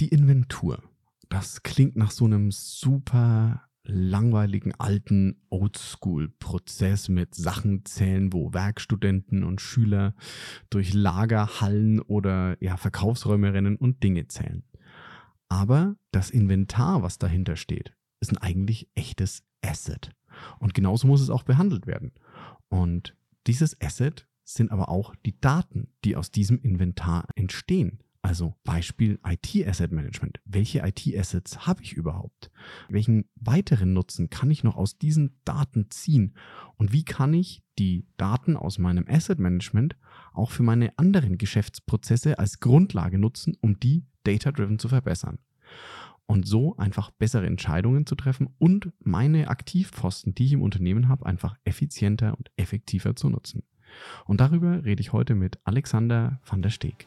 die Inventur. Das klingt nach so einem super langweiligen alten Oldschool-Prozess mit Sachen zählen, wo Werkstudenten und Schüler durch Lagerhallen oder ja, Verkaufsräume rennen und Dinge zählen. Aber das Inventar, was dahinter steht, ist ein eigentlich echtes Asset. Und genauso muss es auch behandelt werden. Und dieses Asset sind aber auch die Daten, die aus diesem Inventar entstehen. Also Beispiel IT-Asset Management. Welche IT-Assets habe ich überhaupt? Welchen weiteren Nutzen kann ich noch aus diesen Daten ziehen? Und wie kann ich die Daten aus meinem Asset Management auch für meine anderen Geschäftsprozesse als Grundlage nutzen, um die data-driven zu verbessern? Und so einfach bessere Entscheidungen zu treffen und meine Aktivposten, die ich im Unternehmen habe, einfach effizienter und effektiver zu nutzen. Und darüber rede ich heute mit Alexander van der Steeg.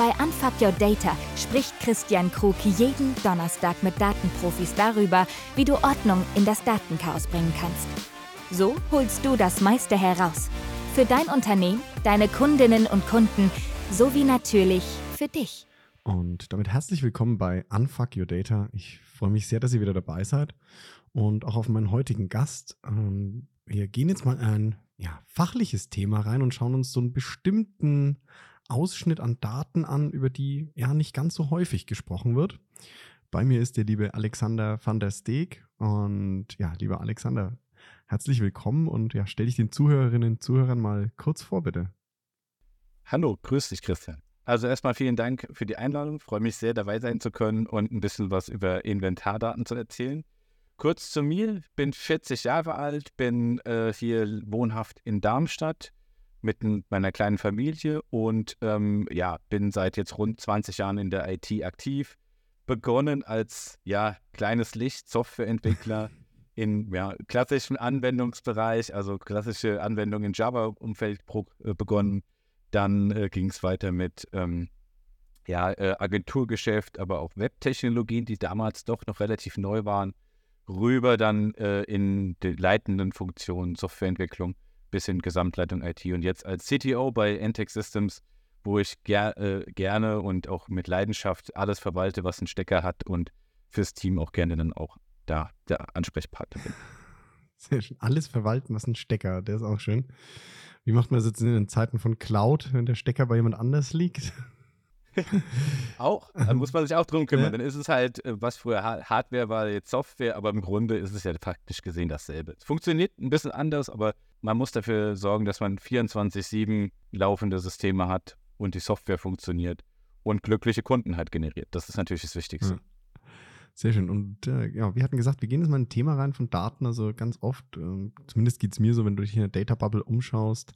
Bei Unfuck Your Data spricht Christian Krug jeden Donnerstag mit Datenprofis darüber, wie du Ordnung in das Datenchaos bringen kannst. So holst du das meiste heraus. Für dein Unternehmen, deine Kundinnen und Kunden sowie natürlich für dich. Und damit herzlich willkommen bei Unfuck Your Data. Ich freue mich sehr, dass ihr wieder dabei seid und auch auf meinen heutigen Gast. Ähm, wir gehen jetzt mal ein ja, fachliches Thema rein und schauen uns so einen bestimmten Ausschnitt an Daten an, über die ja nicht ganz so häufig gesprochen wird. Bei mir ist der liebe Alexander van der Steeg. Und ja, lieber Alexander, herzlich willkommen und ja, stell dich den Zuhörerinnen und Zuhörern mal kurz vor, bitte. Hallo, grüß dich, Christian. Also erstmal vielen Dank für die Einladung. Ich freue mich sehr, dabei sein zu können und ein bisschen was über Inventardaten zu erzählen. Kurz zu mir, bin 40 Jahre alt, bin äh, hier wohnhaft in Darmstadt mit meiner kleinen Familie und ähm, ja, bin seit jetzt rund 20 Jahren in der IT aktiv. Begonnen als ja, kleines Licht, Softwareentwickler in ja, klassischen Anwendungsbereich, also klassische Anwendungen im Java-Umfeld äh, begonnen. Dann äh, ging es weiter mit ähm, ja, äh, Agenturgeschäft, aber auch Webtechnologien, die damals doch noch relativ neu waren, rüber dann äh, in die leitenden Funktionen Softwareentwicklung bis in Gesamtleitung IT. Und jetzt als CTO bei Entech Systems, wo ich ger äh, gerne und auch mit Leidenschaft alles verwalte, was einen Stecker hat und fürs Team auch gerne dann auch da der Ansprechpartner bin. Sehr schön. Alles verwalten, was ein Stecker der ist auch schön. Wie macht man das jetzt in den Zeiten von Cloud, wenn der Stecker bei jemand anders liegt? auch, da muss man sich auch drum kümmern. Ja. Dann ist es halt, äh, was früher Hardware war, jetzt Software, aber im Grunde ist es ja faktisch gesehen dasselbe. Es funktioniert ein bisschen anders, aber man muss dafür sorgen, dass man 24-7 laufende Systeme hat und die Software funktioniert und glückliche Kunden halt generiert. Das ist natürlich das Wichtigste. Ja. Sehr schön. Und äh, ja, wir hatten gesagt, wir gehen jetzt mal in ein Thema rein von Daten. Also ganz oft, äh, zumindest geht es mir so, wenn du dich in der Data Bubble umschaust,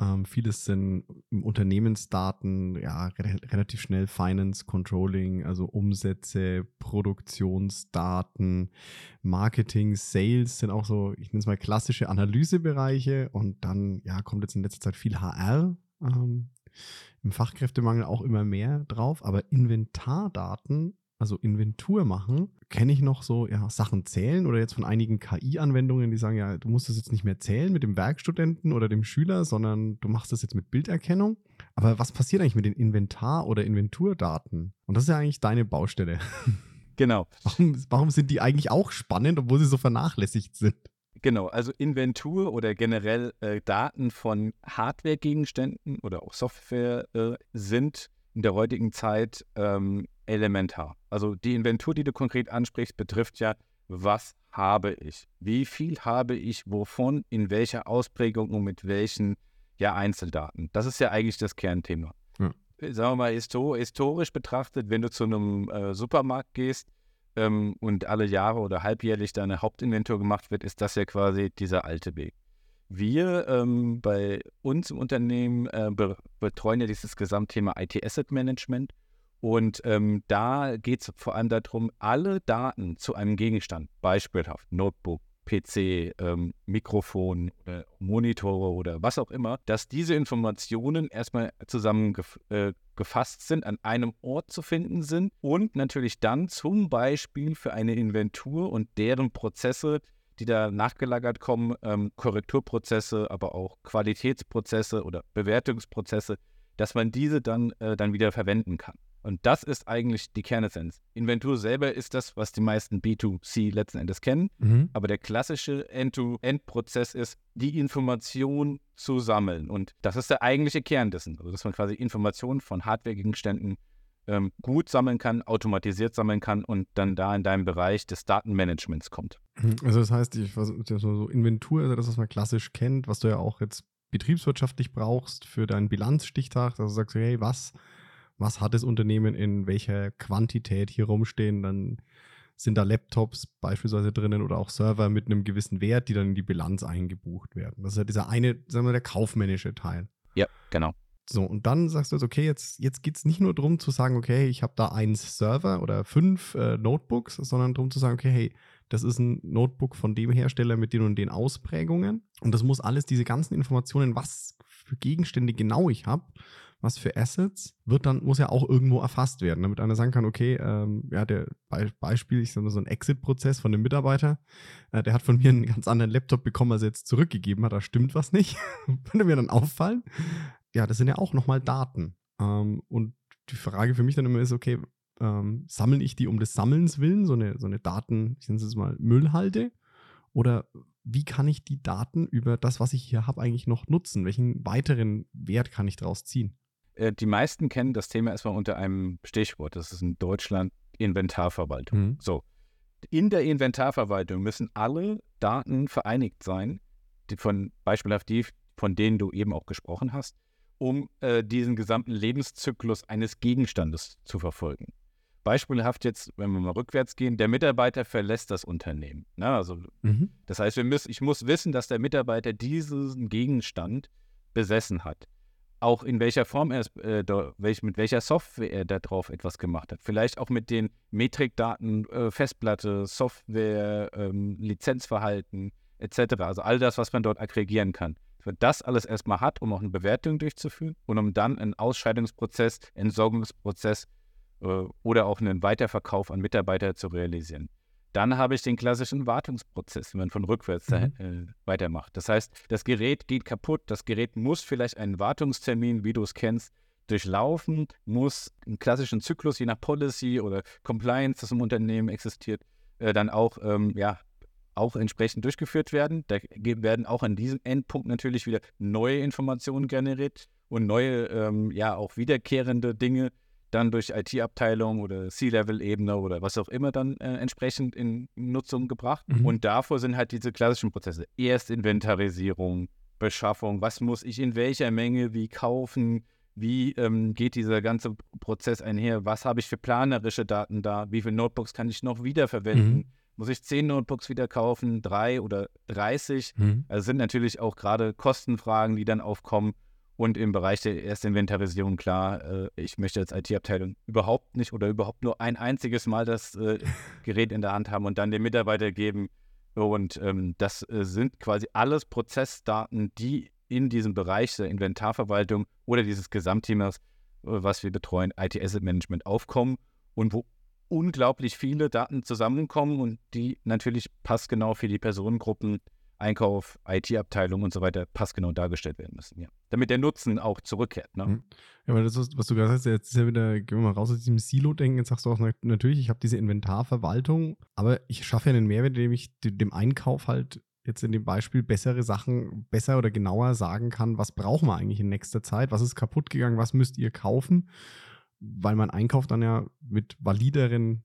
ähm, vieles sind Unternehmensdaten, ja, re relativ schnell Finance, Controlling, also Umsätze, Produktionsdaten, Marketing, Sales sind auch so, ich nenne es mal klassische Analysebereiche und dann, ja, kommt jetzt in letzter Zeit viel HR. Ähm, Im Fachkräftemangel auch immer mehr drauf, aber Inventardaten also Inventur machen, kenne ich noch so, ja, Sachen zählen oder jetzt von einigen KI-Anwendungen, die sagen, ja, du musst das jetzt nicht mehr zählen mit dem Werkstudenten oder dem Schüler, sondern du machst das jetzt mit Bilderkennung. Aber was passiert eigentlich mit den Inventar- oder Inventurdaten? Und das ist ja eigentlich deine Baustelle. Genau. Warum, warum sind die eigentlich auch spannend, obwohl sie so vernachlässigt sind? Genau, also Inventur oder generell äh, Daten von Hardware-Gegenständen oder auch Software äh, sind in der heutigen Zeit ähm, elementar. Also die Inventur, die du konkret ansprichst, betrifft ja, was habe ich? Wie viel habe ich wovon, in welcher Ausprägung und mit welchen ja, Einzeldaten? Das ist ja eigentlich das Kernthema. Ja. Sagen wir mal, historisch betrachtet, wenn du zu einem äh, Supermarkt gehst ähm, und alle Jahre oder halbjährlich deine Hauptinventur gemacht wird, ist das ja quasi dieser alte Weg. Wir ähm, bei uns im Unternehmen äh, be betreuen ja dieses Gesamtthema IT-Asset Management und ähm, da geht es vor allem darum, alle Daten zu einem Gegenstand, beispielhaft Notebook, PC, ähm, Mikrofon oder Monitore oder was auch immer, dass diese Informationen erstmal zusammengefasst äh, sind, an einem Ort zu finden sind und natürlich dann zum Beispiel für eine Inventur und deren Prozesse die da nachgelagert kommen, ähm, Korrekturprozesse, aber auch Qualitätsprozesse oder Bewertungsprozesse, dass man diese dann, äh, dann wieder verwenden kann. Und das ist eigentlich die Kernessenz. Inventur selber ist das, was die meisten B2C letzten Endes kennen. Mhm. Aber der klassische End-to-End-Prozess ist, die Information zu sammeln. Und das ist der eigentliche Kern dessen. Also, dass man quasi Informationen von Hardware-Gegenständen ähm, gut sammeln kann, automatisiert sammeln kann und dann da in deinem Bereich des Datenmanagements kommt. Mhm. Also das heißt, ich, so Inventur, also das, was man klassisch kennt, was du ja auch jetzt betriebswirtschaftlich brauchst für deinen Bilanzstichtag, dass du sagst, hey, was, was hat das Unternehmen in welcher Quantität hier rumstehen, dann sind da Laptops beispielsweise drinnen oder auch Server mit einem gewissen Wert, die dann in die Bilanz eingebucht werden. Das ist ja dieser eine, sagen wir, der kaufmännische Teil. Ja, genau. So, und dann sagst du jetzt, okay, jetzt, jetzt geht es nicht nur darum zu sagen, okay, ich habe da einen Server oder fünf äh, Notebooks, sondern darum zu sagen, okay, hey, das ist ein Notebook von dem Hersteller mit den und den Ausprägungen. Und das muss alles, diese ganzen Informationen, was für Gegenstände genau ich habe, was für Assets, wird dann, muss ja auch irgendwo erfasst werden, damit einer sagen kann, okay, ähm, ja, der Be Beispiel, ich sage mal so ein Exit-Prozess von dem Mitarbeiter, äh, der hat von mir einen ganz anderen Laptop bekommen, als er jetzt zurückgegeben hat, da stimmt was nicht. Würde mir dann auffallen ja, das sind ja auch nochmal Daten. Ähm, und die Frage für mich dann immer ist, okay, ähm, sammle ich die um des Sammelns willen, so eine, so eine Daten, ich nenne es mal Müllhalde? Oder wie kann ich die Daten über das, was ich hier habe, eigentlich noch nutzen? Welchen weiteren Wert kann ich daraus ziehen? Äh, die meisten kennen das Thema erstmal unter einem Stichwort. Das ist in Deutschland Inventarverwaltung. Mhm. So. In der Inventarverwaltung müssen alle Daten vereinigt sein, die von beispielhaft die, von denen du eben auch gesprochen hast um äh, diesen gesamten Lebenszyklus eines Gegenstandes zu verfolgen. Beispielhaft jetzt, wenn wir mal rückwärts gehen, der Mitarbeiter verlässt das Unternehmen. Ne? Also, mhm. Das heißt, wir müssen, ich muss wissen, dass der Mitarbeiter diesen Gegenstand besessen hat. Auch in welcher Form er äh, da, welch, mit welcher Software er darauf etwas gemacht hat. Vielleicht auch mit den Metrikdaten, äh, Festplatte, Software, ähm, Lizenzverhalten etc. Also all das, was man dort aggregieren kann man das alles erstmal hat, um auch eine Bewertung durchzuführen und um dann einen Ausscheidungsprozess, Entsorgungsprozess äh, oder auch einen Weiterverkauf an Mitarbeiter zu realisieren. Dann habe ich den klassischen Wartungsprozess, wenn man von rückwärts mhm. äh, weitermacht. Das heißt, das Gerät geht kaputt, das Gerät muss vielleicht einen Wartungstermin, wie du es kennst, durchlaufen, muss einen klassischen Zyklus, je nach Policy oder Compliance, das im Unternehmen existiert, äh, dann auch ähm, ja, auch entsprechend durchgeführt werden. Da werden auch an diesem Endpunkt natürlich wieder neue Informationen generiert und neue, ähm, ja, auch wiederkehrende Dinge dann durch IT-Abteilung oder C-Level-Ebene oder was auch immer dann äh, entsprechend in Nutzung gebracht. Mhm. Und davor sind halt diese klassischen Prozesse. Erst Inventarisierung, Beschaffung, was muss ich in welcher Menge wie kaufen, wie ähm, geht dieser ganze Prozess einher, was habe ich für planerische Daten da, wie viele Notebooks kann ich noch wiederverwenden. Mhm muss ich 10 Notebooks wieder kaufen, drei oder 30? Mhm. Also sind natürlich auch gerade Kostenfragen, die dann aufkommen. Und im Bereich der Erstinventarisierung, klar, äh, ich möchte als IT-Abteilung überhaupt nicht oder überhaupt nur ein einziges Mal das äh, Gerät in der Hand haben und dann dem Mitarbeiter geben. Und ähm, das äh, sind quasi alles Prozessdaten, die in diesem Bereich der Inventarverwaltung oder dieses Gesamtthemas, äh, was wir betreuen, IT-Asset-Management aufkommen und wo unglaublich viele Daten zusammenkommen und die natürlich passgenau für die Personengruppen, Einkauf, IT-Abteilung und so weiter passgenau dargestellt werden müssen, ja. Damit der Nutzen auch zurückkehrt. Ne? Mhm. Ja, weil das, ist, was du gerade sagst, jetzt ist ja wieder, gehen wir mal raus aus diesem Silo-Denken, jetzt sagst du auch, natürlich, ich habe diese Inventarverwaltung, aber ich schaffe ja einen Mehrwert, indem ich dem Einkauf halt jetzt in dem Beispiel bessere Sachen besser oder genauer sagen kann, was brauchen wir eigentlich in nächster Zeit, was ist kaputt gegangen, was müsst ihr kaufen weil man Einkauf dann ja mit valideren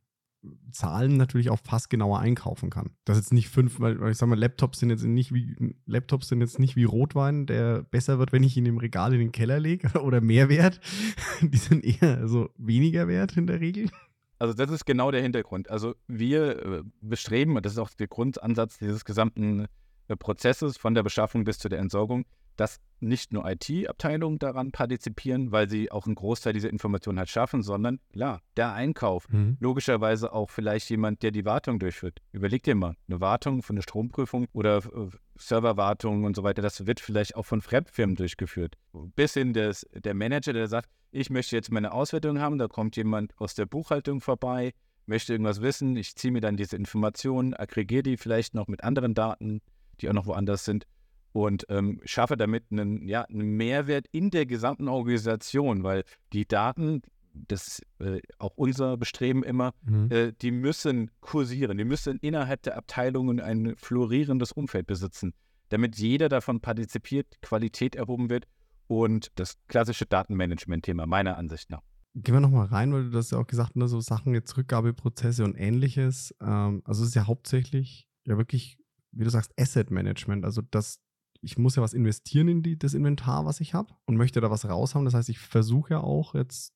Zahlen natürlich auch passgenauer einkaufen kann. Das jetzt nicht fünf, weil, ich sag mal, Laptops sind jetzt nicht wie Laptops sind jetzt nicht wie Rotwein, der besser wird, wenn ich ihn im Regal in den Keller lege oder mehr wert. Die sind eher so weniger wert in der Regel. Also das ist genau der Hintergrund. Also wir äh, bestreben, und das ist auch der Grundansatz dieses gesamten äh, Prozesses von der Beschaffung bis zu der Entsorgung, dass nicht nur IT-Abteilungen daran partizipieren, weil sie auch einen Großteil dieser Informationen halt schaffen, sondern klar, der Einkauf, mhm. logischerweise auch vielleicht jemand, der die Wartung durchführt. Überleg dir mal, eine Wartung von der Stromprüfung oder äh, Serverwartung und so weiter, das wird vielleicht auch von Fremdfirmen durchgeführt. Bis hin des, der Manager, der sagt, ich möchte jetzt meine Auswertung haben, da kommt jemand aus der Buchhaltung vorbei, möchte irgendwas wissen, ich ziehe mir dann diese Informationen, aggregiere die vielleicht noch mit anderen Daten, die auch noch woanders sind und ähm, schaffe damit einen, ja, einen Mehrwert in der gesamten Organisation, weil die Daten, das ist äh, auch unser Bestreben immer, mhm. äh, die müssen kursieren, die müssen innerhalb der Abteilungen ein florierendes Umfeld besitzen, damit jeder davon partizipiert, Qualität erhoben wird und das klassische Datenmanagement-Thema meiner Ansicht nach. Gehen wir nochmal rein, weil du hast ja auch gesagt, ne, so Sachen, jetzt Rückgabeprozesse und ähnliches. Ähm, also es ist ja hauptsächlich ja wirklich, wie du sagst, Asset Management, also das ich muss ja was investieren in die, das Inventar, was ich habe und möchte da was raushaben. Das heißt, ich versuche ja auch jetzt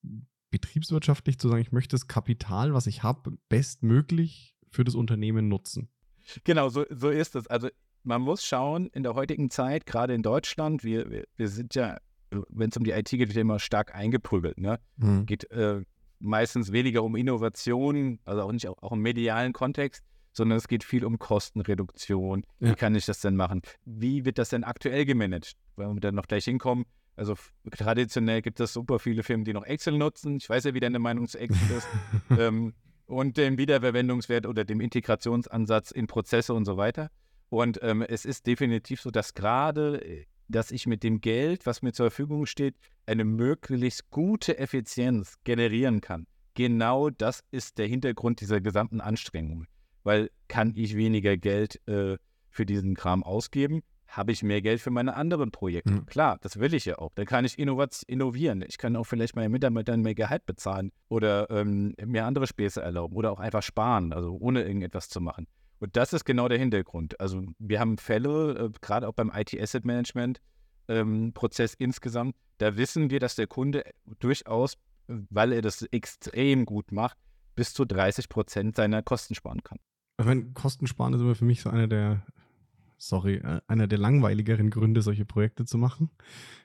betriebswirtschaftlich zu sagen, ich möchte das Kapital, was ich habe, bestmöglich für das Unternehmen nutzen. Genau, so, so ist es. Also man muss schauen, in der heutigen Zeit, gerade in Deutschland, wir, wir, wir sind ja, wenn es um die IT geht, immer stark eingeprügelt. Ne? Hm. Geht äh, meistens weniger um Innovation, also auch nicht auch, auch im medialen Kontext, sondern es geht viel um Kostenreduktion. Ja. Wie kann ich das denn machen? Wie wird das denn aktuell gemanagt? Weil wir dann noch gleich hinkommen. Also traditionell gibt es super viele Firmen, die noch Excel nutzen. Ich weiß ja, wie deine Meinung zu Excel ist. ähm, und den Wiederverwendungswert oder dem Integrationsansatz in Prozesse und so weiter. Und ähm, es ist definitiv so, dass gerade, äh, dass ich mit dem Geld, was mir zur Verfügung steht, eine möglichst gute Effizienz generieren kann. Genau das ist der Hintergrund dieser gesamten Anstrengung weil kann ich weniger Geld äh, für diesen Kram ausgeben, habe ich mehr Geld für meine anderen Projekte. Mhm. Klar, das will ich ja auch. Dann kann ich innovieren. Ich kann auch vielleicht meinen Mitarbeitern mehr Gehalt bezahlen oder ähm, mir andere Späße erlauben oder auch einfach sparen, also ohne irgendetwas zu machen. Und das ist genau der Hintergrund. Also wir haben Fälle, äh, gerade auch beim IT-Asset Management ähm, Prozess insgesamt, da wissen wir, dass der Kunde durchaus, weil er das extrem gut macht, bis zu 30 Prozent seiner Kosten sparen kann. Ich meine, Kostensparen ist immer für mich so einer der, sorry, äh, einer der langweiligeren Gründe, solche Projekte zu machen.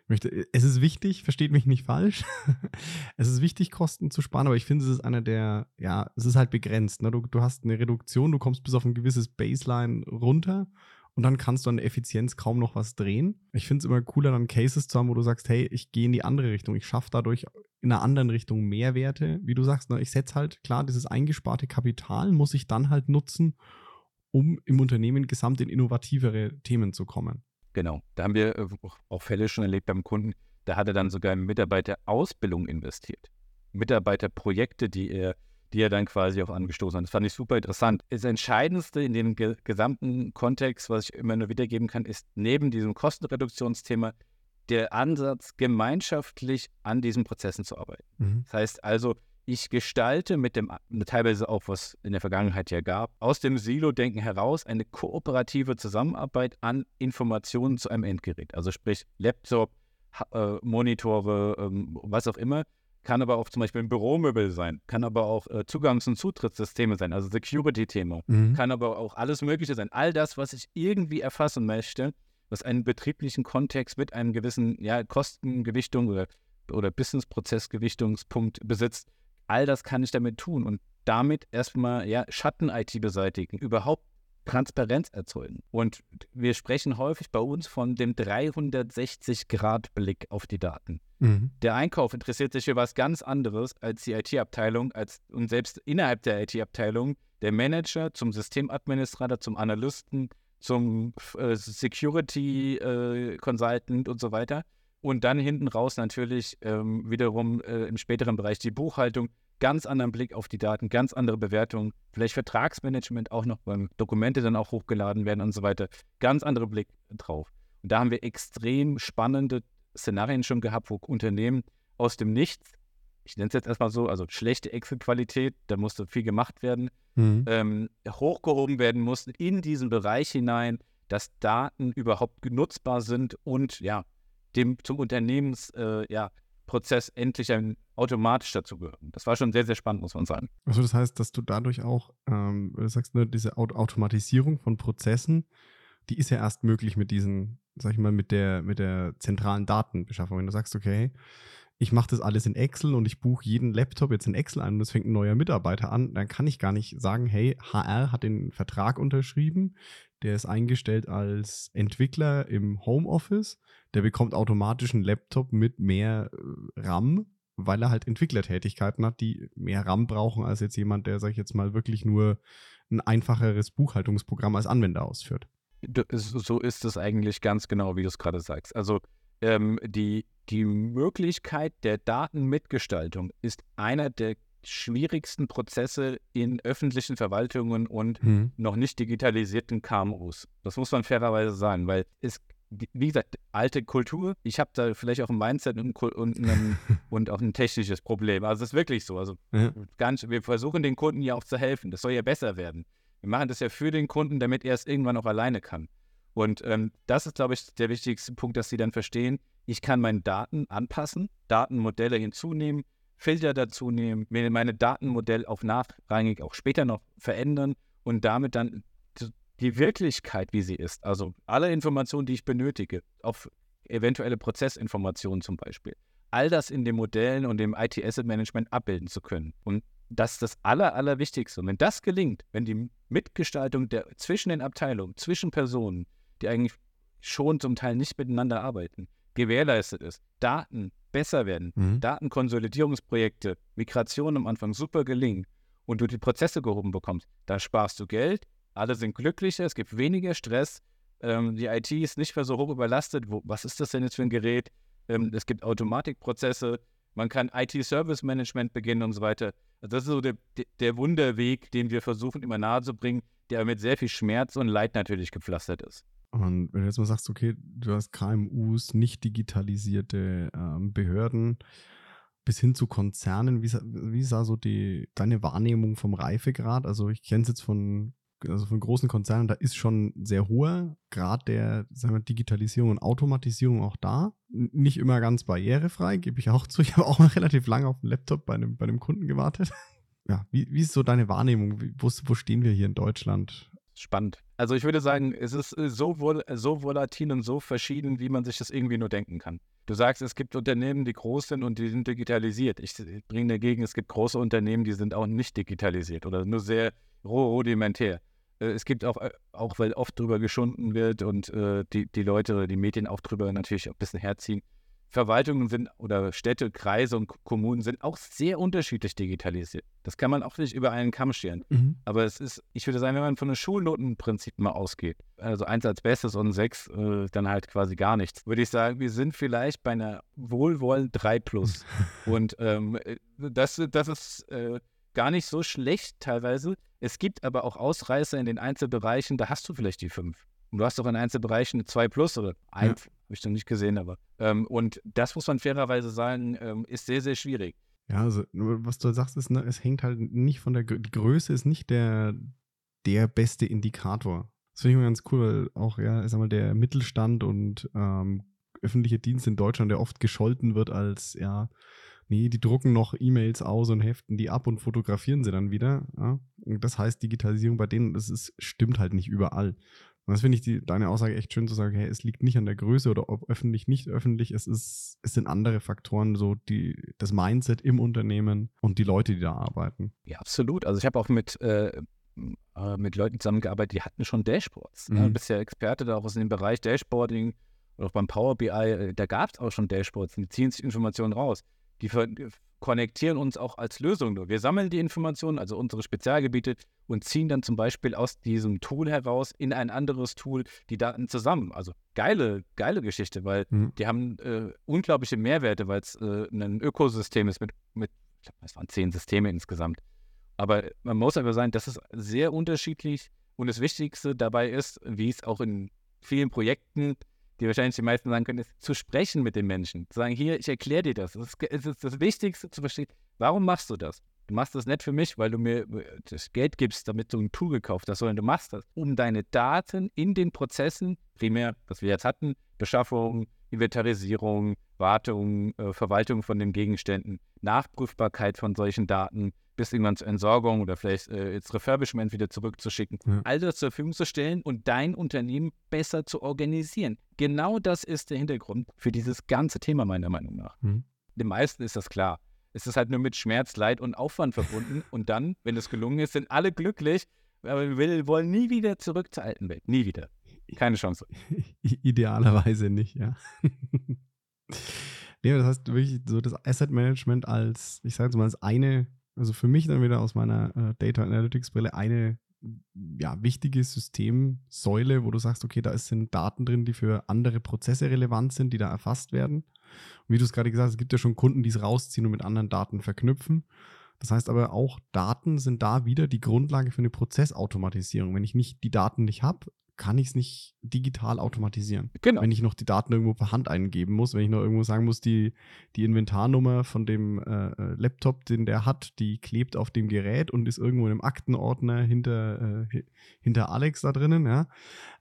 Ich möchte, es ist wichtig, versteht mich nicht falsch. es ist wichtig, Kosten zu sparen, aber ich finde, es ist einer der, ja, es ist halt begrenzt. Ne? Du, du hast eine Reduktion, du kommst bis auf ein gewisses Baseline runter und dann kannst du an der Effizienz kaum noch was drehen. Ich finde es immer cooler, dann Cases zu haben, wo du sagst, hey, ich gehe in die andere Richtung, ich schaffe dadurch in einer anderen Richtung Mehrwerte. Wie du sagst, ne, ich setze halt, klar, dieses eingesparte Kapital muss ich dann halt nutzen, um im Unternehmen gesamt in innovativere Themen zu kommen. Genau, da haben wir äh, auch Fälle schon erlebt beim Kunden, da hat er dann sogar in Mitarbeiterausbildung investiert. Mitarbeiterprojekte, die er die er dann quasi auch angestoßen hat. Das fand ich super interessant. Das Entscheidendste in dem ge gesamten Kontext, was ich immer nur wiedergeben kann, ist neben diesem Kostenreduktionsthema der Ansatz, gemeinschaftlich an diesen Prozessen zu arbeiten. Mhm. Das heißt also, ich gestalte mit dem, teilweise auch was in der Vergangenheit ja gab, aus dem Silo-Denken heraus eine kooperative Zusammenarbeit an Informationen zu einem Endgerät. Also sprich Laptop, äh, Monitore, ähm, was auch immer, kann aber auch zum Beispiel ein Büromöbel sein, kann aber auch äh, Zugangs- und Zutrittssysteme sein, also Security-Thema, mhm. kann aber auch alles Mögliche sein. All das, was ich irgendwie erfassen möchte, was einen betrieblichen Kontext mit einem gewissen ja, Kostengewichtung oder, oder Business-Prozessgewichtungspunkt besitzt, all das kann ich damit tun und damit erstmal ja, Schatten-IT beseitigen, überhaupt Transparenz erzeugen. Und wir sprechen häufig bei uns von dem 360-Grad-Blick auf die Daten. Mhm. Der Einkauf interessiert sich für was ganz anderes als die IT-Abteilung als, und selbst innerhalb der IT-Abteilung der Manager zum Systemadministrator, zum Analysten, zum äh, Security äh, Consultant und so weiter. Und dann hinten raus natürlich ähm, wiederum äh, im späteren Bereich die Buchhaltung, ganz anderen Blick auf die Daten, ganz andere Bewertungen, vielleicht Vertragsmanagement auch noch, weil Dokumente dann auch hochgeladen werden und so weiter. Ganz andere Blick drauf. Und da haben wir extrem spannende Szenarien schon gehabt, wo Unternehmen aus dem Nichts, ich nenne es jetzt erstmal so, also schlechte Excel-Qualität, da musste viel gemacht werden, mhm. ähm, hochgehoben werden mussten in diesen Bereich hinein, dass Daten überhaupt genutzbar sind und ja, dem zum Unternehmens, äh, ja, Prozess endlich ein, automatisch dazugehören. Das war schon sehr, sehr spannend, muss man sagen. Also das heißt, dass du dadurch auch, ähm, du sagst, ne, diese Automatisierung von Prozessen die ist ja erst möglich mit diesen, sag ich mal, mit der, mit der zentralen Datenbeschaffung. Wenn du sagst, okay, ich mache das alles in Excel und ich buche jeden Laptop jetzt in Excel ein und es fängt ein neuer Mitarbeiter an, dann kann ich gar nicht sagen, hey, HR hat den Vertrag unterschrieben, der ist eingestellt als Entwickler im Homeoffice, der bekommt automatisch einen Laptop mit mehr äh, RAM, weil er halt Entwicklertätigkeiten hat, die mehr RAM brauchen als jetzt jemand, der, sag ich jetzt mal, wirklich nur ein einfacheres Buchhaltungsprogramm als Anwender ausführt. So ist es eigentlich ganz genau, wie du es gerade sagst. Also ähm, die, die Möglichkeit der Datenmitgestaltung ist einer der schwierigsten Prozesse in öffentlichen Verwaltungen und hm. noch nicht digitalisierten KMUs. Das muss man fairerweise sagen, weil es, wie gesagt, alte Kultur, ich habe da vielleicht auch ein Mindset und, und, ein, und auch ein technisches Problem. Also es ist wirklich so. Also ja. ganz, wir versuchen den Kunden ja auch zu helfen. Das soll ja besser werden. Wir machen das ja für den Kunden, damit er es irgendwann auch alleine kann. Und ähm, das ist, glaube ich, der wichtigste Punkt, dass sie dann verstehen, ich kann meine Daten anpassen, Datenmodelle hinzunehmen, Filter dazu nehmen, mir meine Datenmodell auf nachrangig auch später noch verändern und damit dann die Wirklichkeit, wie sie ist, also alle Informationen, die ich benötige, auf eventuelle Prozessinformationen zum Beispiel, all das in den Modellen und dem IT-Asset-Management abbilden zu können. Und das ist das Aller, Allerwichtigste. Und wenn das gelingt, wenn die Mitgestaltung der, zwischen den Abteilungen, zwischen Personen, die eigentlich schon zum Teil nicht miteinander arbeiten, gewährleistet ist, Daten besser werden, mhm. Datenkonsolidierungsprojekte, Migration am Anfang super gelingen und du die Prozesse gehoben bekommst, da sparst du Geld, alle sind glücklicher, es gibt weniger Stress, ähm, die IT ist nicht mehr so hoch überlastet. Wo, was ist das denn jetzt für ein Gerät? Ähm, es gibt Automatikprozesse, man kann IT-Service-Management beginnen und so weiter. Also das ist so der, der Wunderweg, den wir versuchen immer nahe zu bringen, der mit sehr viel Schmerz und Leid natürlich gepflastert ist. Und wenn du jetzt mal sagst, okay, du hast KMUs, nicht digitalisierte ähm, Behörden, bis hin zu Konzernen, wie, wie sah so die, deine Wahrnehmung vom Reifegrad? Also ich kenne es jetzt von, also von großen Konzernen, da ist schon sehr hoher Grad der wir, Digitalisierung und Automatisierung auch da. Nicht immer ganz barrierefrei, gebe ich auch zu. Ich habe auch noch relativ lange auf dem Laptop bei einem, bei einem Kunden gewartet. Ja, wie, wie ist so deine Wahrnehmung? Wo, wo stehen wir hier in Deutschland? Spannend. Also ich würde sagen, es ist äh, so, vol so volatil und so verschieden, wie man sich das irgendwie nur denken kann. Du sagst, es gibt Unternehmen, die groß sind und die sind digitalisiert. Ich bringe dagegen, es gibt große Unternehmen, die sind auch nicht digitalisiert oder nur sehr rudimentär. Äh, es gibt auch, äh, auch weil oft drüber geschunden wird und äh, die, die Leute, die Medien auch drüber natürlich ein bisschen herziehen, Verwaltungen sind oder Städte, Kreise und Kommunen sind auch sehr unterschiedlich digitalisiert. Das kann man auch nicht über einen Kamm scheren. Mhm. Aber es ist, ich würde sagen, wenn man von einem Schulnotenprinzip mal ausgeht, also eins als Bestes und sechs äh, dann halt quasi gar nichts, würde ich sagen, wir sind vielleicht bei einer Wohlwollen 3 plus. und ähm, äh, das, das ist äh, gar nicht so schlecht teilweise. Es gibt aber auch Ausreißer in den Einzelbereichen, da hast du vielleicht die fünf. Und du hast doch in Einzelbereichen eine 2 plus oder 1, ja. habe ich noch nicht gesehen, aber. Ähm, und das muss man fairerweise sagen, ähm, ist sehr, sehr schwierig. Ja, also was du sagst, ist, ne, es hängt halt nicht von der die Größe ist nicht der, der beste Indikator. Das finde ich immer ganz cool, weil auch, ja, ich sag mal, der Mittelstand und ähm, öffentliche Dienst in Deutschland, der oft gescholten wird als, ja, nee, die drucken noch E-Mails aus und heften die ab und fotografieren sie dann wieder. Ja? Das heißt, Digitalisierung bei denen, das ist, stimmt halt nicht überall. Und das finde ich die, deine Aussage echt schön zu sagen, hey, es liegt nicht an der Größe oder ob öffentlich, nicht öffentlich, es ist, es sind andere Faktoren, so die, das Mindset im Unternehmen und die Leute, die da arbeiten. Ja, absolut. Also ich habe auch mit, äh, äh mit Leuten zusammengearbeitet, die hatten schon Dashboards. Ne? Mhm. Du bist ja Experte da auch aus dem Bereich Dashboarding oder auch beim Power BI, äh, da gab es auch schon Dashboards, die ziehen sich Informationen raus. Die konnektieren uns auch als Lösung nur. Wir sammeln die Informationen, also unsere Spezialgebiete, und ziehen dann zum Beispiel aus diesem Tool heraus in ein anderes Tool die Daten zusammen. Also geile, geile Geschichte, weil mhm. die haben äh, unglaubliche Mehrwerte, weil es äh, ein Ökosystem ist mit, mit ich glaube, es waren zehn Systeme insgesamt. Aber man muss aber sagen, das ist sehr unterschiedlich und das Wichtigste dabei ist, wie es auch in vielen Projekten die wahrscheinlich die meisten sagen können, ist zu sprechen mit den Menschen. Zu sagen, hier, ich erkläre dir das. Es ist, das Wichtigste zu verstehen. Warum machst du das? Du machst das nicht für mich, weil du mir äh, das Geld gibst, damit du ein Tool gekauft hast, sondern du machst das, um deine Daten in den Prozessen, primär, was wir jetzt hatten, Beschaffung, Inventarisierung, Wartung, äh, Verwaltung von den Gegenständen, Nachprüfbarkeit von solchen Daten, bis irgendwann zur Entsorgung oder vielleicht äh, ins Refurbishment wieder zurückzuschicken. Ja. All das zur Verfügung zu stellen und dein Unternehmen besser zu organisieren. Genau das ist der Hintergrund für dieses ganze Thema meiner Meinung nach. Mhm. Den meisten ist das klar. Es ist halt nur mit Schmerz, Leid und Aufwand verbunden. und dann, wenn es gelungen ist, sind alle glücklich. Aber wir wollen nie wieder zurück zur alten Welt. Nie wieder. Keine Chance. Idealerweise nicht, ja. nee, das heißt wirklich so das Asset Management als, ich sage jetzt mal, als eine, also für mich dann wieder aus meiner äh, Data Analytics Brille eine ja, wichtige Systemsäule, wo du sagst, okay, da sind Daten drin, die für andere Prozesse relevant sind, die da erfasst werden. Und wie du es gerade gesagt hast, es gibt ja schon Kunden, die es rausziehen und mit anderen Daten verknüpfen. Das heißt aber auch, Daten sind da wieder die Grundlage für eine Prozessautomatisierung. Wenn ich nicht die Daten nicht habe, kann ich es nicht digital automatisieren. Genau. Wenn ich noch die Daten irgendwo per Hand eingeben muss, wenn ich noch irgendwo sagen muss, die, die Inventarnummer von dem äh, äh, Laptop, den der hat, die klebt auf dem Gerät und ist irgendwo in einem Aktenordner hinter, äh, hinter Alex da drinnen, ja,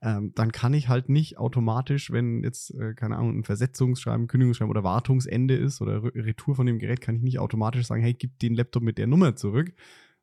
ähm, dann kann ich halt nicht automatisch, wenn jetzt, äh, keine Ahnung, ein Versetzungsschreiben, Kündigungsschreiben oder Wartungsende ist oder Retour von dem Gerät, kann ich nicht automatisch sagen, hey, gib den Laptop mit der Nummer zurück,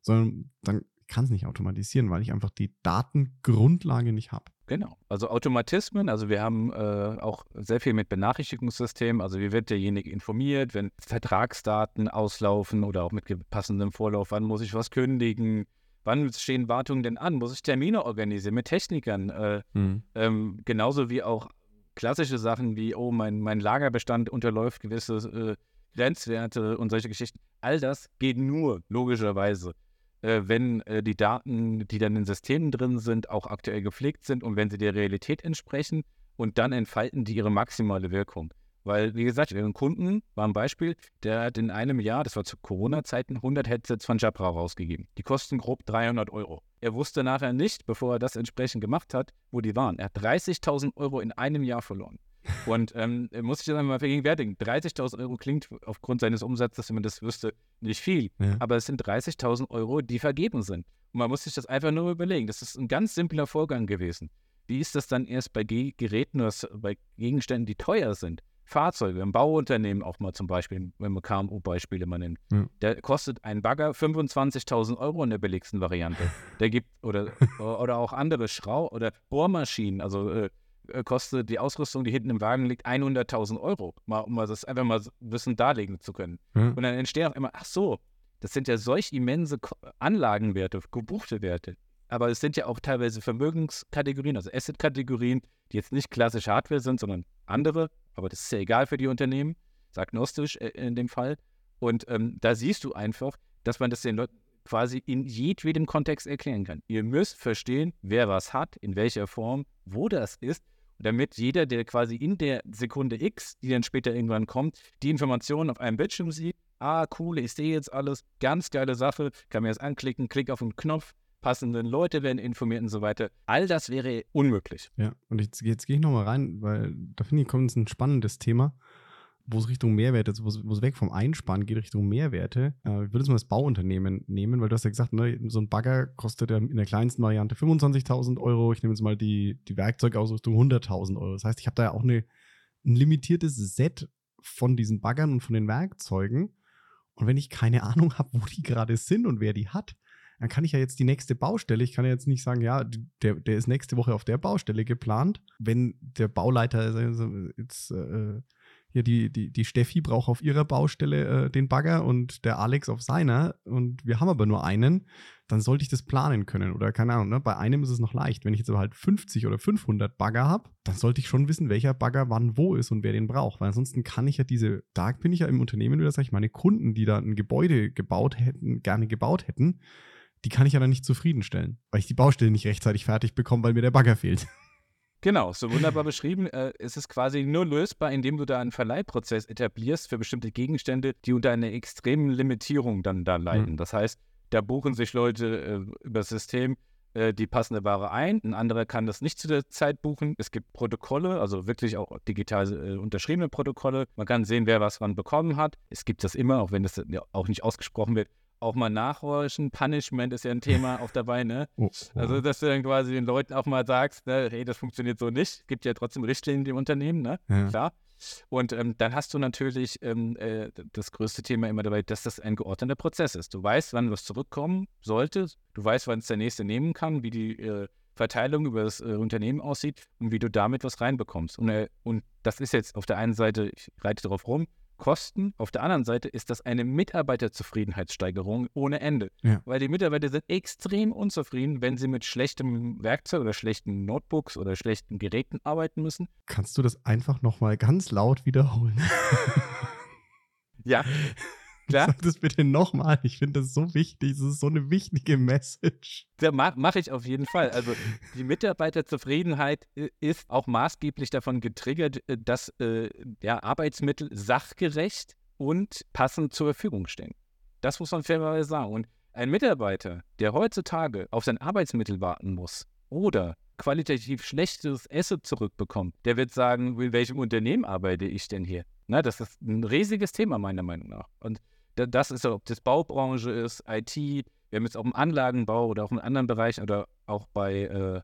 sondern dann kann es nicht automatisieren, weil ich einfach die Datengrundlage nicht habe. Genau. Also Automatismen, also wir haben äh, auch sehr viel mit Benachrichtigungssystemen, also wie wird derjenige informiert, wenn Vertragsdaten auslaufen oder auch mit passendem Vorlauf, wann muss ich was kündigen, wann stehen Wartungen denn an, muss ich Termine organisieren mit Technikern, äh, mhm. ähm, genauso wie auch klassische Sachen wie, oh, mein, mein Lagerbestand unterläuft gewisse äh, Grenzwerte und solche Geschichten. All das geht nur, logischerweise, äh, wenn äh, die Daten, die dann in Systemen drin sind, auch aktuell gepflegt sind und wenn sie der Realität entsprechen und dann entfalten die ihre maximale Wirkung. Weil, wie gesagt, ein Kunden war ein Beispiel, der hat in einem Jahr, das war zu Corona-Zeiten, 100 Headsets von Jabra rausgegeben. Die kosten grob 300 Euro. Er wusste nachher nicht, bevor er das entsprechend gemacht hat, wo die waren. Er hat 30.000 Euro in einem Jahr verloren. Und ähm, muss ich das einmal vergegenwärtigen. 30.000 Euro klingt aufgrund seines Umsatzes, wenn man das wüsste, nicht viel. Ja. Aber es sind 30.000 Euro, die vergeben sind. Und man muss sich das einfach nur überlegen. Das ist ein ganz simpler Vorgang gewesen. Wie ist das dann erst bei Ge Geräten oder bei Gegenständen, die teuer sind? Fahrzeuge, im Bauunternehmen auch mal zum Beispiel, wenn man KMU-Beispiele mal nimmt. Ja. Der kostet ein Bagger 25.000 Euro in der billigsten Variante. Der gibt, oder, oder auch andere Schrau- oder Bohrmaschinen, also äh, kostet die Ausrüstung, die hinten im Wagen liegt, 100.000 Euro, mal, um das einfach mal wissen darlegen zu können. Mhm. Und dann entstehen auf einmal, ach so, das sind ja solch immense Anlagenwerte, gebuchte Werte. Aber es sind ja auch teilweise Vermögenskategorien, also Asset-Kategorien, die jetzt nicht klassisch Hardware sind, sondern andere. Aber das ist ja egal für die Unternehmen, ist agnostisch äh, in dem Fall. Und ähm, da siehst du einfach, dass man das den Leuten quasi in jedwedem Kontext erklären kann. Ihr müsst verstehen, wer was hat, in welcher Form, wo das ist damit jeder, der quasi in der Sekunde X, die dann später irgendwann kommt, die Informationen auf einem Bildschirm sieht. Ah, cool, ich sehe jetzt alles, ganz geile Sache, kann mir das anklicken, klick auf den Knopf, passenden Leute werden informiert und so weiter. All das wäre unmöglich. Ja, und jetzt, jetzt gehe ich nochmal rein, weil da finde ich, kommt ein spannendes Thema wo es Richtung Mehrwerte, wo es weg vom Einsparen geht, Richtung Mehrwerte. Äh, ich würde jetzt mal das Bauunternehmen nehmen, weil du hast ja gesagt, ne, so ein Bagger kostet ja in der kleinsten Variante 25.000 Euro. Ich nehme jetzt mal die, die Werkzeugausrüstung 100.000 Euro. Das heißt, ich habe da ja auch eine, ein limitiertes Set von diesen Baggern und von den Werkzeugen. Und wenn ich keine Ahnung habe, wo die gerade sind und wer die hat, dann kann ich ja jetzt die nächste Baustelle, ich kann ja jetzt nicht sagen, ja, der, der ist nächste Woche auf der Baustelle geplant. Wenn der Bauleiter jetzt äh, hier die, die, die Steffi braucht auf ihrer Baustelle äh, den Bagger und der Alex auf seiner und wir haben aber nur einen, dann sollte ich das planen können oder keine Ahnung, ne? bei einem ist es noch leicht. Wenn ich jetzt aber halt 50 oder 500 Bagger habe, dann sollte ich schon wissen, welcher Bagger wann wo ist und wer den braucht, weil ansonsten kann ich ja diese, da bin ich ja im Unternehmen wieder, sag ich, meine Kunden, die da ein Gebäude gebaut hätten, gerne gebaut hätten, die kann ich ja dann nicht zufriedenstellen, weil ich die Baustelle nicht rechtzeitig fertig bekomme, weil mir der Bagger fehlt. Genau, so wunderbar beschrieben. Äh, es ist quasi nur lösbar, indem du da einen Verleihprozess etablierst für bestimmte Gegenstände, die unter einer extremen Limitierung dann da leiden. Mhm. Das heißt, da buchen sich Leute äh, über das System äh, die passende Ware ein. Ein anderer kann das nicht zu der Zeit buchen. Es gibt Protokolle, also wirklich auch digital äh, unterschriebene Protokolle. Man kann sehen, wer was wann bekommen hat. Es gibt das immer, auch wenn das auch nicht ausgesprochen wird, auch mal nachhorchen. Punishment ist ja ein Thema auch dabei, ne? Oh, Also, dass du dann quasi den Leuten auch mal sagst, ne, hey, das funktioniert so nicht. Gibt ja trotzdem Richtlinien im Unternehmen, ne? ja. Klar. Und ähm, dann hast du natürlich ähm, äh, das größte Thema immer dabei, dass das ein geordneter Prozess ist. Du weißt, wann was zurückkommen sollte. Du weißt, wann es der nächste nehmen kann, wie die äh, Verteilung über das äh, Unternehmen aussieht und wie du damit was reinbekommst. Und, äh, und das ist jetzt auf der einen Seite, ich reite darauf rum, Kosten. Auf der anderen Seite ist das eine Mitarbeiterzufriedenheitssteigerung ohne Ende. Ja. Weil die Mitarbeiter sind extrem unzufrieden, wenn sie mit schlechtem Werkzeug oder schlechten Notebooks oder schlechten Geräten arbeiten müssen. Kannst du das einfach nochmal ganz laut wiederholen? Ja, klar. Sag das bitte nochmal. Ich finde das so wichtig. Das ist so eine wichtige Message. Ja, ma Mache ich auf jeden Fall. Also die Mitarbeiterzufriedenheit ist auch maßgeblich davon getriggert, äh, dass äh, ja, Arbeitsmittel sachgerecht und passend zur Verfügung stehen. Das muss man fairerweise sagen. Und ein Mitarbeiter, der heutzutage auf sein Arbeitsmittel warten muss oder qualitativ schlechtes Essen zurückbekommt, der wird sagen, in welchem Unternehmen arbeite ich denn hier? Na, das ist ein riesiges Thema meiner Meinung nach. Und das ist, ob das Baubranche ist, IT, wir haben jetzt auch im Anlagenbau oder auch in anderen Bereichen oder auch bei, äh,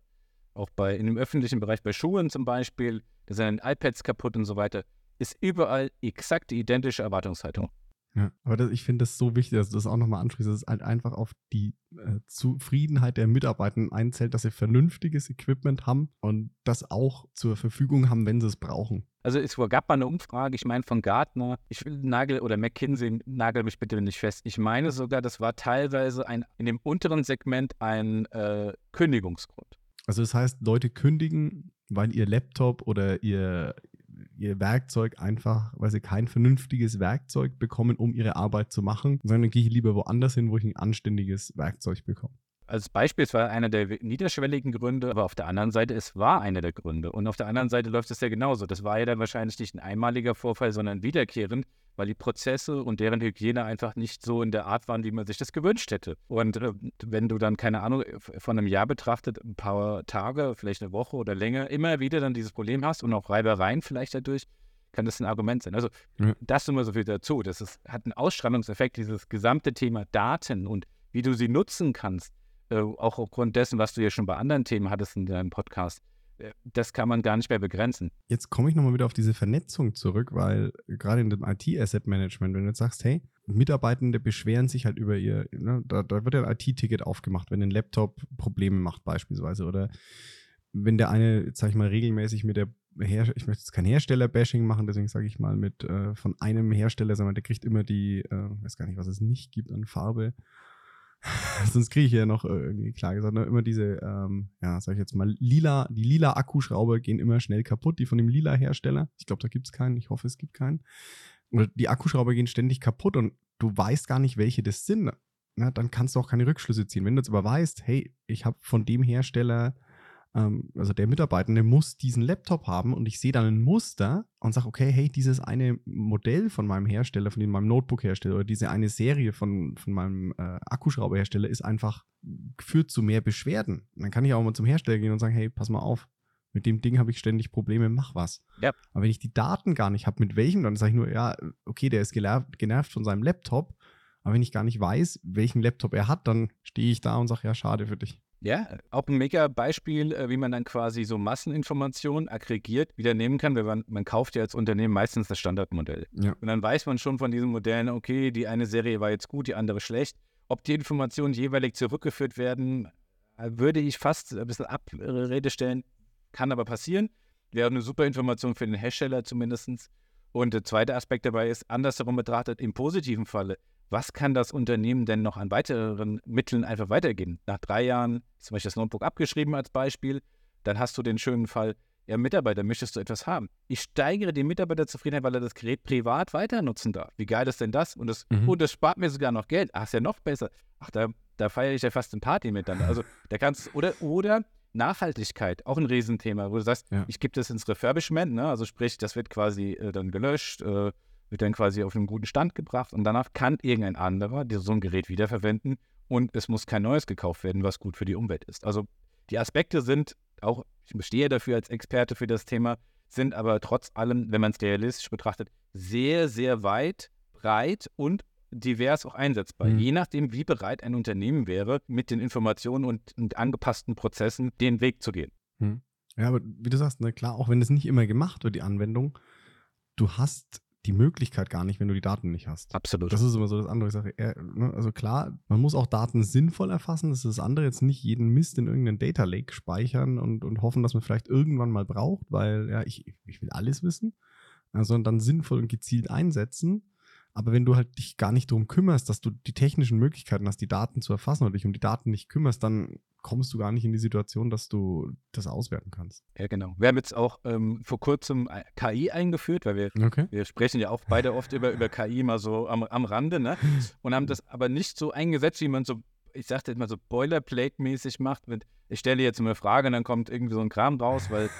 auch bei in dem öffentlichen Bereich, bei Schulen zum Beispiel, da sind iPads kaputt und so weiter, ist überall exakt die identische Erwartungshaltung. Ja, aber das, ich finde das so wichtig, dass du das auch nochmal ansprichst, dass es halt einfach auf die äh, Zufriedenheit der Mitarbeiter einzählt, dass sie vernünftiges Equipment haben und das auch zur Verfügung haben, wenn sie es brauchen. Also es gab mal eine Umfrage, ich meine von Gartner, ich will Nagel oder McKinsey, nagel mich bitte nicht fest. Ich meine sogar, das war teilweise ein, in dem unteren Segment ein äh, Kündigungsgrund. Also das heißt, Leute kündigen, weil ihr Laptop oder ihr, ihr Werkzeug einfach, weil sie kein vernünftiges Werkzeug bekommen, um ihre Arbeit zu machen, sondern dann gehe ich lieber woanders hin, wo ich ein anständiges Werkzeug bekomme. Als Beispiel, es war einer der niederschwelligen Gründe, aber auf der anderen Seite, es war einer der Gründe. Und auf der anderen Seite läuft es ja genauso. Das war ja dann wahrscheinlich nicht ein einmaliger Vorfall, sondern wiederkehrend, weil die Prozesse und deren Hygiene einfach nicht so in der Art waren, wie man sich das gewünscht hätte. Und äh, wenn du dann, keine Ahnung, f- von einem Jahr betrachtet, ein paar Tage, vielleicht eine Woche oder länger, immer wieder dann dieses Problem hast und auch Reibereien vielleicht dadurch, kann das ein Argument sein. Also Ja. das immer so viel dazu. Das ist, hat einen Ausstrahlungseffekt, dieses gesamte Thema Daten und wie du sie nutzen kannst äh, auch aufgrund dessen, was du ja schon bei anderen Themen hattest in deinem Podcast, äh, das kann man gar nicht mehr begrenzen. Jetzt komme ich nochmal wieder auf diese Vernetzung zurück, weil gerade in dem IT-Asset-Management, wenn du jetzt sagst, hey, Mitarbeitende beschweren sich halt über ihr, ne, da, da wird ja ein IT-Ticket aufgemacht, wenn ein Laptop Probleme macht beispielsweise oder wenn der eine, sag ich mal, regelmäßig mit der Her ich möchte jetzt kein Hersteller-Bashing machen, deswegen sage ich mal mit äh, von einem Hersteller, sondern der kriegt immer die, äh, weiß gar nicht, was es nicht gibt an Farbe. Sonst kriege ich ja noch äh, irgendwie klar gesagt, ne, immer diese, ähm, ja, sag ich jetzt mal, lila, die lila Akkuschrauber gehen immer schnell kaputt, die von dem lila Hersteller. Ich glaube, da gibt es keinen, ich hoffe, es gibt keinen. Oder die Akkuschrauber gehen ständig kaputt und du weißt gar nicht, welche das sind. Na, dann kannst du auch keine Rückschlüsse ziehen. Wenn du jetzt aber weißt, hey, ich habe von dem Hersteller, ähm, also der Mitarbeitende muss diesen Laptop haben und ich sehe dann ein Muster und sage, okay, hey, dieses eine Modell von meinem Hersteller, von dem- meinem Notebook-Hersteller oder diese eine Serie von, von meinem äh, Akkuschrauberhersteller ist einfach, führt zu mehr Beschwerden. Und dann kann ich auch mal zum Hersteller gehen und sagen, hey, pass mal auf, mit dem Ding habe ich ständig Probleme, mach was. Ja. Aber wenn ich die Daten gar nicht habe, mit welchem, dann sage ich nur, ja, okay, der ist genervt, genervt von seinem Laptop. Aber wenn ich gar nicht weiß, welchen Laptop er hat, dann stehe ich da und sage, ja, schade für dich. Ja, auch ein mega Beispiel, äh, wie man dann quasi so Masseninformationen aggregiert wieder nehmen kann, weil man, man kauft ja als Unternehmen meistens das Standardmodell. Ja. Und dann weiß man schon von diesen Modellen, okay, die eine Serie war jetzt gut, die andere schlecht. Ob die Informationen jeweilig zurückgeführt werden, äh, würde ich fast ein bisschen Abrede stellen, kann aber passieren. Wäre eine super Information für den Hersteller zumindest. Und der zweite Aspekt dabei ist, andersherum betrachtet, im positiven Falle, was kann das Unternehmen denn noch an weiteren Mitteln einfach weitergeben? Nach drei Jahren ist zum Beispiel das Notebook abgeschrieben als Beispiel, dann hast du den schönen Fall, ja, Mitarbeiter, möchtest du etwas haben? Ich steigere die Mitarbeiterzufriedenheit, weil er das Gerät privat weiter nutzen darf. Wie geil ist denn das? Und das, Mhm. und das spart mir sogar noch Geld. Ach, ist ja noch besser. Ach, da, da feiere ich ja fast eine Party mit dann. Also, da kannst oder, oder Nachhaltigkeit, auch ein Riesenthema, wo du sagst, Ja. ich gebe das ins Refurbishment, ne? also sprich, das wird quasi äh, dann gelöscht, äh, wird dann quasi auf einen guten Stand gebracht und danach kann irgendein anderer so ein Gerät wiederverwenden und es muss kein neues gekauft werden, was gut für die Umwelt ist. Also die Aspekte sind auch, ich stehe dafür als Experte für das Thema, sind aber trotz allem, wenn man es realistisch betrachtet, sehr, sehr weit, breit und divers auch einsetzbar, Mhm. je nachdem, wie bereit ein Unternehmen wäre, mit den Informationen und, und angepassten Prozessen den Weg zu gehen. Ja, aber wie du sagst, ne, klar, auch wenn es nicht immer gemacht wird, die Anwendung, du hast die Möglichkeit gar nicht, wenn du die Daten nicht hast. Absolut. Das ist immer so das andere. Ich sage, eher, ne, also klar, man muss auch Daten sinnvoll erfassen. Das ist das andere, jetzt nicht jeden Mist in irgendeinen Data Lake speichern und, und hoffen, dass man vielleicht irgendwann mal braucht, weil ja, ich, ich will alles wissen, äh, sondern dann sinnvoll und gezielt einsetzen. Aber wenn du halt dich gar nicht darum kümmerst, dass du die technischen Möglichkeiten hast, die Daten zu erfassen oder dich um die Daten nicht kümmerst, dann kommst du gar nicht in die Situation, dass du das auswerten kannst. ja, genau. Wir haben jetzt auch ähm, vor kurzem äh, KI eingeführt, weil wir Okay. Wir sprechen ja auch beide oft über, über KI mal so am, am Rande, ne? Und haben das aber nicht so eingesetzt, wie man so, ich sagte jetzt mal so Boilerplate-mäßig macht. Mit, ich stelle jetzt eine Frage und dann kommt irgendwie so ein Kram raus, weil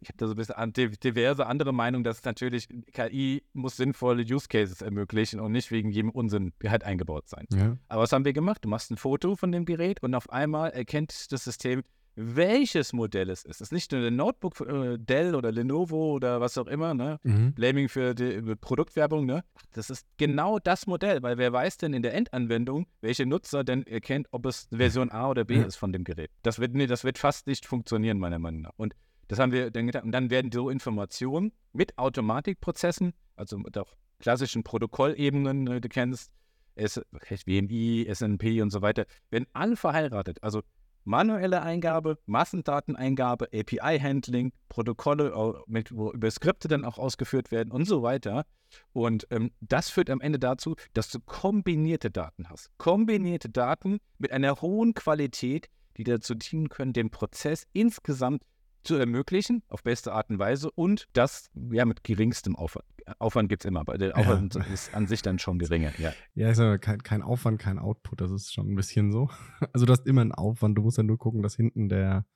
ich habe da so ein bisschen diverse andere Meinungen, dass natürlich KI muss sinnvolle Use Cases ermöglichen und nicht wegen jedem Unsinn halt eingebaut sein. Ja. Aber was haben wir gemacht? Du machst ein Foto von dem Gerät und auf einmal erkennt das System, welches Modell es ist. Es ist nicht nur ein Notebook äh, Dell oder Lenovo oder was auch immer, ne? Mhm. Blaming für die äh, Produktwerbung, ne? Das ist genau das Modell, weil wer weiß denn in der Endanwendung, welche Nutzer denn erkennt, ob es Version A oder B Ja. ist von dem Gerät. Das wird, nee, das wird fast nicht funktionieren, meiner Meinung nach. Und das haben wir dann getan. Und dann werden so Informationen mit Automatikprozessen, also mit auch klassischen Protokollebenen, ne, du kennst, S WMI, SNP und so weiter, werden alle verheiratet. Also manuelle Eingabe, Massendateneingabe, API-Handling, Protokolle, mit, wo über Skripte dann auch ausgeführt werden und so weiter. Und ähm, das führt am Ende dazu, dass du kombinierte Daten hast. Kombinierte Daten mit einer hohen Qualität, die dazu dienen können, den Prozess insgesamt zu ermöglichen, auf beste Art und Weise und das ja mit geringstem Aufwand. Aufwand gibt es immer, aber der Aufwand ist an sich dann schon geringer. Ja. Ja, ich sag mal, kein, kein Aufwand, kein Output, das ist schon ein bisschen so. Also du hast immer einen Aufwand, du musst ja nur gucken, dass hinten der,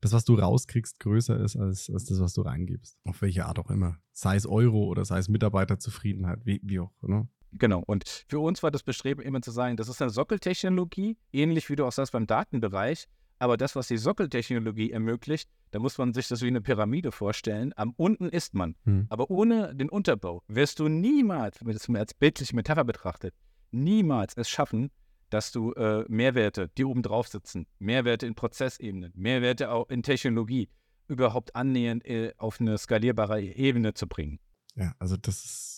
das, was du rauskriegst, größer ist als, als das, was du reingibst. Auf welche Art auch immer. Sei es Euro oder sei es Mitarbeiterzufriedenheit, wie, wie auch, ne? Genau. Und für uns war das Bestreben immer zu sagen, das ist eine Sockeltechnologie, ähnlich wie du auch sagst beim Datenbereich. Aber das, was die Sockeltechnologie ermöglicht, da muss man sich das wie eine Pyramide vorstellen. Am unten ist man. Hm. Aber ohne den Unterbau wirst du niemals, wenn das mal als bildliche Metapher betrachtet, niemals es schaffen, dass du äh, Mehrwerte, die oben drauf sitzen, Mehrwerte in Prozessebenen, Mehrwerte auch in Technologie, überhaupt annähernd äh, auf eine skalierbare Ebene zu bringen. Ja, also das ist,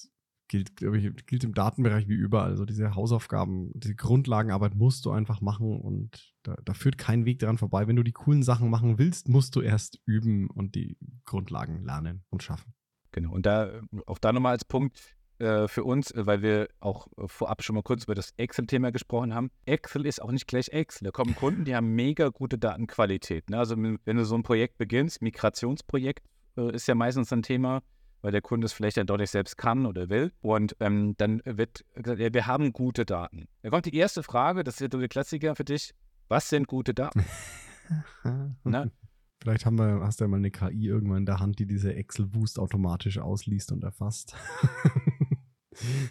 gilt, glaube ich, gilt im Datenbereich wie überall. Also diese Hausaufgaben, diese Grundlagenarbeit musst du einfach machen und da, da führt kein Weg dran vorbei. Wenn du die coolen Sachen machen willst, musst du erst üben und die Grundlagen lernen und schaffen. Genau. Und da auch da nochmal als Punkt äh, für uns, äh, weil wir auch äh, vorab schon mal kurz über das Excel-Thema gesprochen haben. Excel ist auch nicht gleich Excel. Da kommen Kunden, die haben mega gute Datenqualität. Ne? Also wenn du so ein Projekt beginnst, Migrationsprojekt ist ja meistens ein Thema, weil der Kunde es vielleicht dann doch nicht selbst kann oder will. Und ähm, dann wird gesagt, ja, wir haben gute Daten. Da kommt die erste Frage, das ist der Klassiker für dich. Was sind gute Daten? Ne? Vielleicht haben wir, hast du ja mal eine KI irgendwann in der Hand, die diese Excel-Boost automatisch ausliest und erfasst.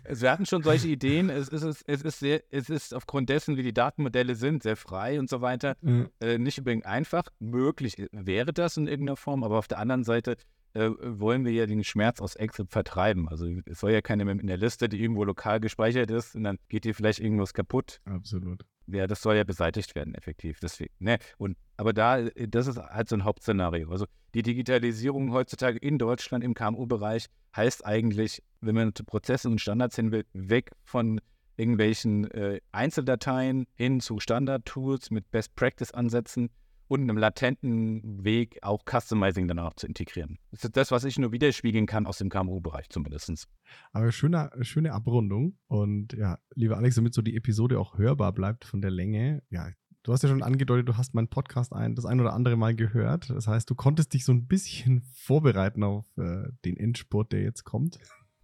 Also wir hatten schon solche Ideen. Es ist, es, ist sehr, es ist aufgrund dessen, wie die Datenmodelle sind, sehr frei und so weiter, Ja. äh, nicht unbedingt einfach. Möglich wäre das in irgendeiner Form, aber auf der anderen Seite äh, wollen wir ja den Schmerz aus Excel vertreiben. Also es soll ja keine mehr in der Liste, die irgendwo lokal gespeichert ist und dann geht dir vielleicht irgendwas kaputt. Absolut. Ja, das soll ja beseitigt werden, effektiv. Deswegen, ne? Und, aber da, äh, das ist halt so ein Hauptszenario. Also die Digitalisierung heutzutage in Deutschland im KMU-Bereich heißt eigentlich, wenn man zu Prozessen und Standards hin will, weg von irgendwelchen äh, Einzeldateien hin zu Standard-Tools mit Best-Practice-Ansätzen und einem latenten Weg auch Customizing danach zu integrieren. Das ist das, was ich nur widerspiegeln kann aus dem KMU-Bereich zumindest. Aber schöne, schöne Abrundung. Und ja, lieber Alex, damit so die Episode auch hörbar bleibt von der Länge. Ja, du hast ja schon angedeutet, du hast meinen Podcast ein, das ein oder andere Mal gehört. Das heißt, du konntest dich so ein bisschen vorbereiten auf äh, den Endspurt, der jetzt kommt.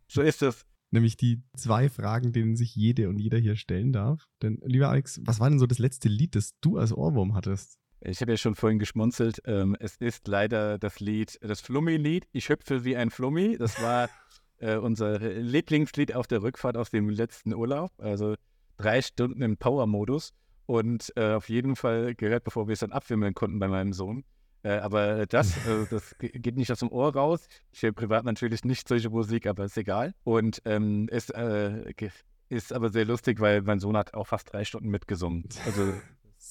So ist es. Nämlich die zwei Fragen, denen sich jede und jeder hier stellen darf. Denn, lieber Alex, was war denn so das letzte Lied, das du als Ohrwurm hattest? Ich habe ja schon vorhin geschmunzelt. Ähm, es ist leider das Lied, das Flummi-Lied. Ich hüpfe wie ein Flummi. Das war äh, unser Lieblingslied auf der Rückfahrt aus dem letzten Urlaub. Also drei Stunden im Power-Modus. Und äh, auf jeden Fall gehört, bevor wir es dann abwimmeln konnten bei meinem Sohn. Äh, aber das, äh, das ge- geht nicht aus dem Ohr raus. Ich höre privat natürlich nicht solche Musik, aber ist egal. Und ähm, ist äh, Ist aber sehr lustig, weil mein Sohn hat auch fast drei Stunden mitgesungen. Also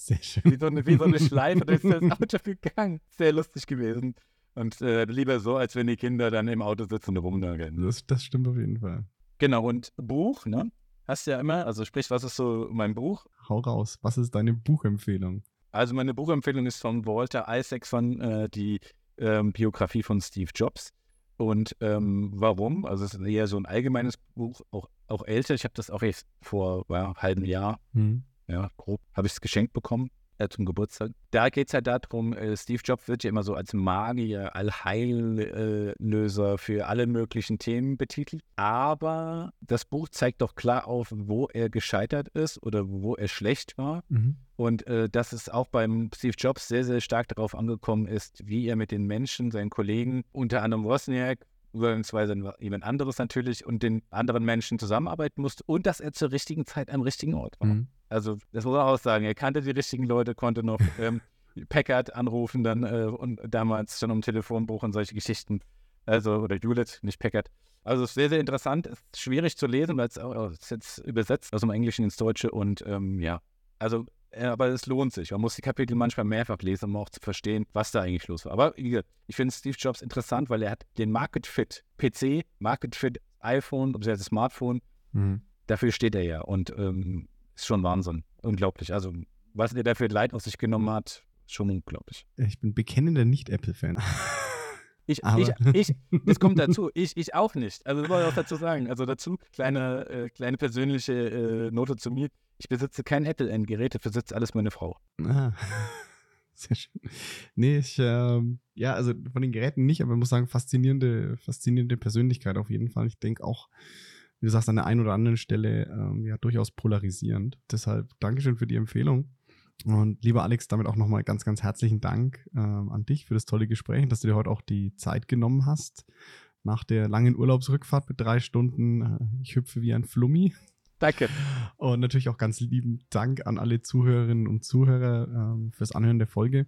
Sehr schön. wie so eine, wie so eine Schleife durch das Auto gegangen. Sehr lustig gewesen. Und äh, lieber so, als wenn die Kinder dann im Auto sitzen und rumnörgeln. Das, das stimmt auf jeden Fall. Genau, und Buch, ne? Hast du ja immer, also sprich, was ist so mein Buch? Hau raus. Was ist deine Buchempfehlung? Also meine Buchempfehlung ist von Walter Isaacson, äh, die ähm, Biografie von Steve Jobs. Und ähm, warum? Also es ist eher so ein allgemeines Buch, auch, auch älter. Ich habe das auch erst vor einem halben Jahr, Hm. Ja, grob, habe ich es geschenkt bekommen äh, zum Geburtstag. Da geht es halt darum, äh, Steve Jobs wird ja immer so als Magier, Allheillöser für alle möglichen Themen betitelt. Aber das Buch zeigt doch klar auf, wo er gescheitert ist oder wo er schlecht war. Mhm. Und äh, dass es auch beim Steve Jobs sehr, sehr stark darauf angekommen ist, wie er mit den Menschen, seinen Kollegen, unter anderem Wozniak, übrigens jemand anderes natürlich, und den anderen Menschen zusammenarbeiten musste und dass er zur richtigen Zeit am richtigen Ort war. Mhm. Also, das muss man auch sagen. Er kannte die richtigen Leute, konnte noch ähm, Packard anrufen, dann äh, und damals schon um Telefonbuch und solche Geschichten. Also, oder Hewlett, nicht Packard. Also, es ist sehr, sehr interessant. Es ist schwierig zu lesen, weil es auch es ist jetzt übersetzt aus dem Englischen ins Deutsche und ähm, ja. Also, äh, aber es lohnt sich. Man muss die Kapitel manchmal mehrfach lesen, um auch zu verstehen, was da eigentlich los war. Aber wie gesagt, ich finde Steve Jobs interessant, weil er hat den Market Fit PC, Market Fit iPhone, beziehungsweise Smartphone, Mhm. dafür steht er ja. Und ähm, ist schon Wahnsinn. Unglaublich. Also, was er dafür Leid auf sich genommen hat, schon unglaublich. Ich bin bekennender Nicht-Apple-Fan. Ich, ich, ich, das kommt dazu. Ich, ich auch nicht. Also, das wollte ich auch dazu sagen. Also, dazu, kleine, äh, kleine persönliche äh, Note zu mir. Ich besitze kein Apple-Endgerät, dafür besitzt alles meine Frau. Ah, sehr schön. Nee, ich, ähm, ja, also von den Geräten nicht, aber ich muss sagen, faszinierende, faszinierende Persönlichkeit auf jeden Fall. Ich denke auch, wie du sagst, an der einen oder anderen Stelle ähm, ja durchaus polarisierend. Deshalb Dankeschön für die Empfehlung. Und lieber Alex, damit auch nochmal ganz, ganz herzlichen Dank ähm, an dich für das tolle Gespräch dass du dir heute auch die Zeit genommen hast. Nach der langen Urlaubsrückfahrt mit drei Stunden, äh, ich hüpfe wie ein Flummi. Danke. Und natürlich auch ganz lieben Dank an alle Zuhörerinnen und Zuhörer ähm, fürs Anhören der Folge.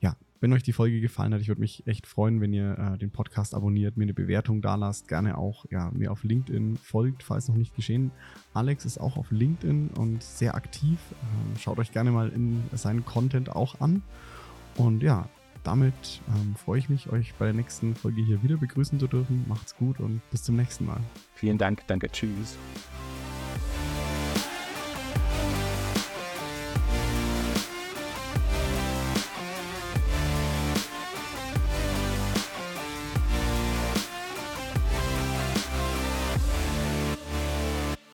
Ja, wenn euch die Folge gefallen hat, ich würde mich echt freuen, wenn ihr äh, den Podcast abonniert, mir eine Bewertung da lasst, gerne auch ja, mir auf LinkedIn folgt, falls noch nicht geschehen. Alex ist auch auf LinkedIn und sehr aktiv. Ähm, schaut euch gerne mal in seinen Content auch an. Und ja, damit ähm, freue ich mich, euch bei der nächsten Folge hier wieder begrüßen zu dürfen. Macht's gut und bis zum nächsten Mal. Vielen Dank. Danke. Tschüss.